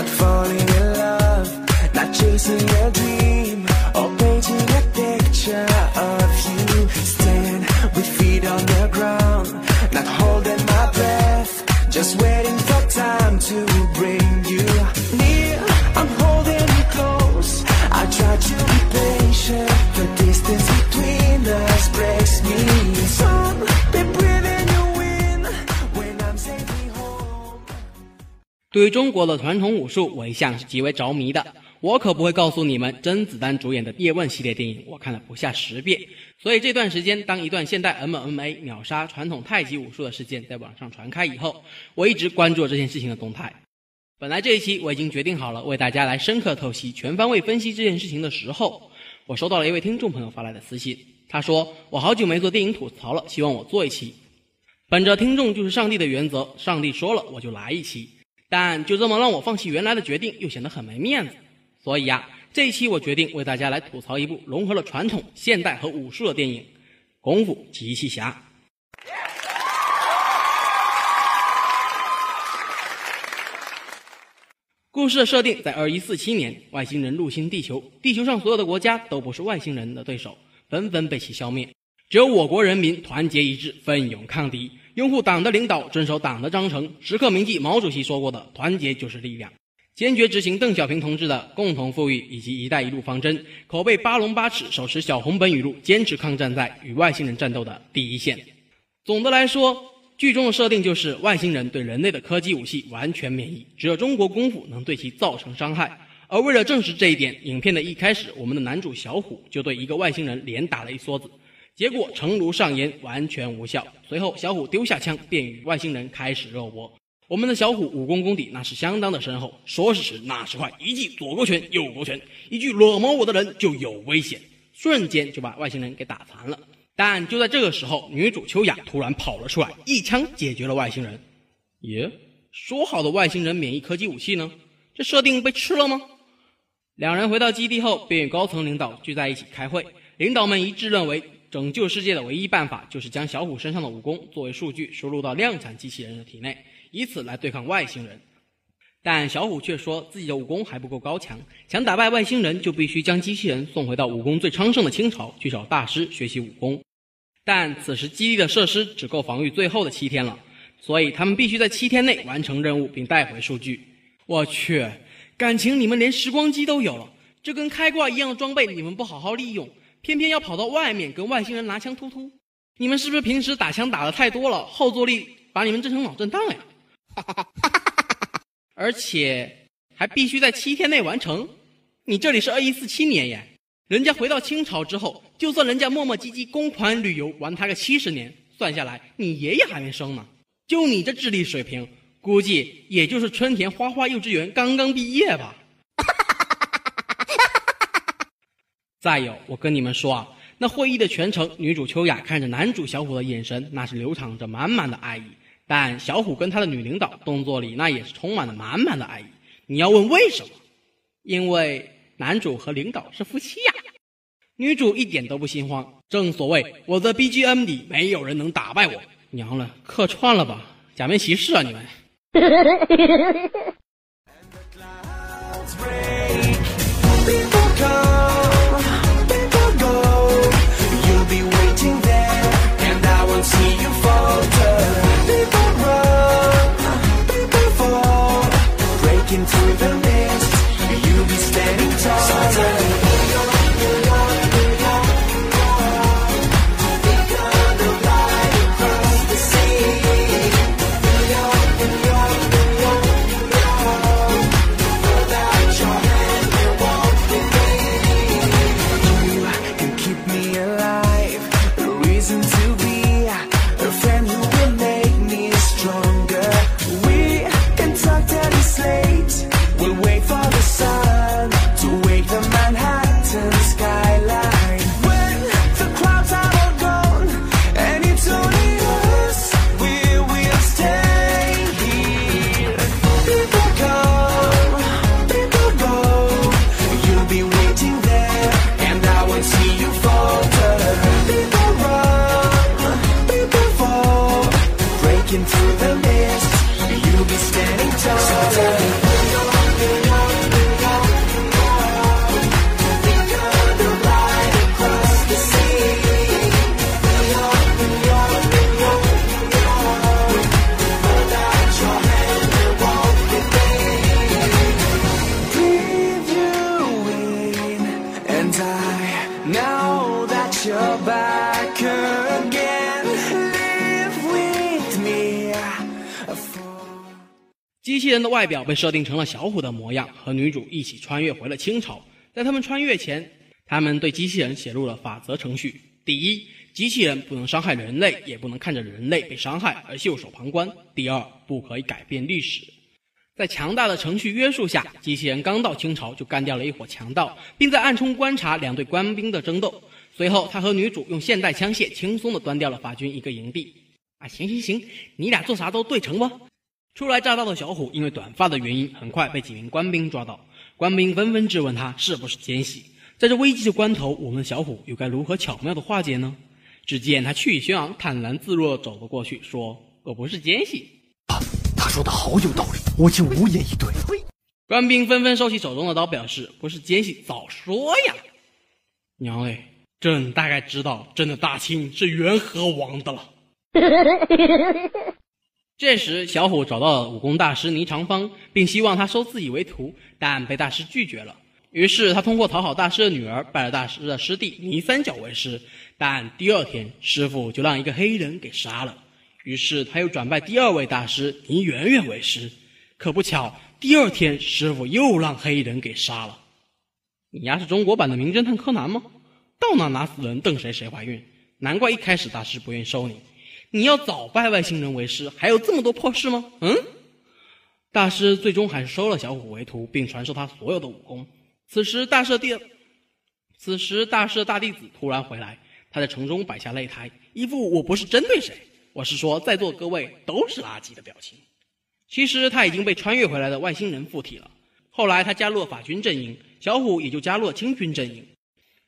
not falling in love, not chasing a dream, 对于中国的传统武术，我一向是极为着迷的。我可不会告诉你们，甄子丹主演的《叶问》系列电影，我看了不下十遍。所以这段时间，当一段现代 MMA 秒杀传统太极武术的事件在网上传开以后，我一直关注这件事情的动态。本来这一期我已经决定好了，为大家来深刻透析、全方位分析这件事情的时候，我收到了一位听众朋友发来的私信，他说我好久没做电影吐槽了，希望我做一期。本着听众就是上帝的原则，上帝说了我就来一期。但就这么让我放弃原来的决定，又显得很没面子。所以呀，这一期我决定为大家来吐槽一部融合了传统、现代和武术的电影《功夫机器侠》。故事的设定在二一四七年，外星人入侵地球，地球上所有的国家都不是外星人的对手，纷纷被其消灭。只有我国人民团结一致，奋勇抗敌，拥护党的领导，遵守党的章程，时刻铭记毛主席说过的“团结就是力量”，坚决执行邓小平同志的共同富裕以及“一带一路”方针，口背八龙八尺，手持小红本语录，坚持抗战在与外星人战斗的第一线。总的来说，剧中的设定就是外星人对人类的科技武器完全免疫，只有中国功夫能对其造成伤害。而为了证实这一点，影片的一开始，我们的男主小虎就对一个外星人连打了一梭子，结果诚如上言，完全无效。随后，小虎丢下枪，便与外星人开始肉搏。我们的小虎武功功底那是相当的深厚，说时迟那时快，一记左勾拳、右勾拳，一句惹毛我的人就有危险，瞬间就把外星人给打残了。但就在这个时候，女主秋雅突然跑了出来，一枪解决了外星人。耶，说好的外星人免疫科技武器呢？这设定被吃了吗？两人回到基地后，便与高层领导聚在一起开会。领导们一致认为，拯救世界的唯一办法就是将小虎身上的武功作为数据输入到量产机器人的体内，以此来对抗外星人。但小虎却说自己的武功还不够高强，想打败外星人就必须将机器人送回到武功最昌盛的清朝去找大师学习武功。但此时基地的设施只够防御最后的七天了，所以他们必须在七天内完成任务并带回数据。我去，感情你们连时光机都有了，这跟开挂一样的装备你们不好好利用，偏偏要跑到外面跟外星人拿枪突突。你们是不是平时打枪打的太多了，后坐力把你们震成脑震荡了呀？而且还必须在七天内完成。你这里是二一四七年耶，人家回到清朝之后，就算人家磨磨唧唧公款旅游玩他个七十年，算下来你爷爷还没生呢。就你这智力水平，估计也就是春田花花幼稚园刚刚毕业吧。再有，我跟你们说啊，那会议的全程，女主秋雅看着男主小虎的眼神，那是流淌着满满的爱意。但小虎跟他的女领导动作里，那也是充满了满满的爱意。你要问为什么？因为男主和领导是夫妻呀。女主一点都不心慌，正所谓我的 BGM 里没有人能打败我。娘了，客串了吧？假面骑士啊，你们！机器人的外表被设定成了小虎的模样，和女主一起穿越回了清朝。在他们穿越前，他们对机器人写入了法则程序：第一，机器人不能伤害人类，也不能看着人类被伤害而袖手旁观；第二，不可以改变历史。在强大的程序约束下，机器人刚到清朝就干掉了一伙强盗，并在暗中观察两队官兵的争斗。随后，他和女主用现代枪械轻松地端掉了法军一个营地。啊，行行行，你俩做啥都对成不？初来乍到的小虎因为短发的原因，很快被几名官兵抓到。官兵纷纷质问他是不是奸细。在这危急的关头，我们的小虎又该如何巧妙地化解呢？只见他气宇轩昂、坦然自若地走了过去，说：“我不是奸细。”啊他说的好有道理，我竟无言以对。官兵纷纷收起手中的刀，表示不是奸细，早说呀！娘嘞，朕大概知道朕的大清是元和王的了。这时，小虎找到了武功大师倪长方，并希望他收自己为徒，但被大师拒绝了。于是，他通过讨好大师的女儿，拜了大师的师弟倪三角为师。但第二天，师傅就让一个黑人给杀了。于是，他又转拜第二位大师倪媛媛为师。可不巧，第二天师傅又让黑人给杀了。你丫是中国版的名侦探柯南吗？到哪拿死人，瞪谁谁怀孕。难怪一开始大师不愿意收你。你要早拜外星人为师，还有这么多破事吗？嗯。大师最终还是收了小虎为徒，并传授他所有的武功。此时，大师弟，此时大师的大弟子突然回来，他在城中摆下擂台，一副我不是针对谁，我是说在座各位都是垃圾的表情。其实他已经被穿越回来的外星人附体了。后来他加入了法军阵营，小虎也就加入了清军阵营。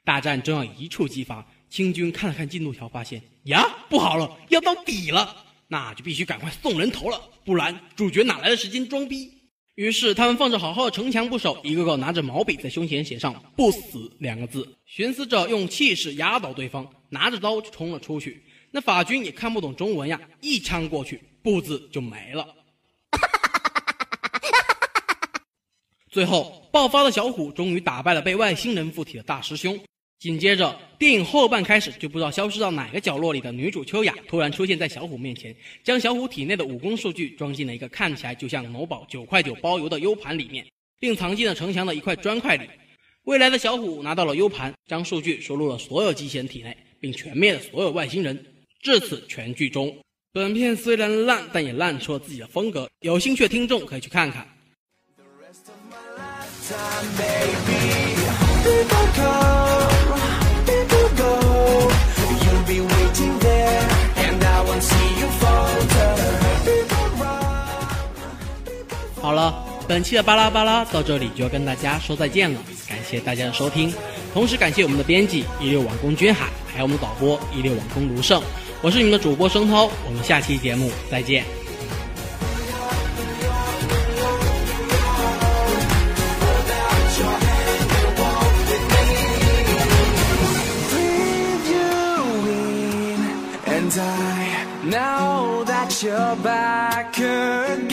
大战正要一触即发，清军看了看进度条，发现呀，不好了，要到底了，那就必须赶快送人头了，不然主角哪来的时间装逼？于是他们放着好好的城墙不守，一个个拿着毛笔在胸前写上“不死”两个字，寻思着用气势压倒对方，拿着刀就冲了出去。那法军也看不懂中文呀，一枪过去，“不”字就没了。最后爆发的小虎终于打败了被外星人附体的大师兄。紧接着，电影后半开始就不知道消失到哪个角落里的女主秋雅突然出现在小虎面前，将小虎体内的武功数据装进了一个看起来就像某宝九块九包邮的 U 盘里面，并藏进了城墙的一块砖块里。未来的小虎拿到了 U 盘，将数据输入了所有机器人体内，并全灭了所有外星人。至此，全剧终。本片虽然烂，但也烂出了自己的风格。有兴趣的听众可以去看看。the rest of my lifetime, baby. 本期的巴拉巴拉到这里就要跟大家说再见了，感谢大家的收听，同时感谢我们的编辑一六网工君海，还有我们的导播一六网工卢胜，我是你们的主播声涛，我们下期节目再见。Now that you're back in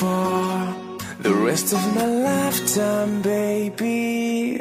for the rest of my lifetime, baby.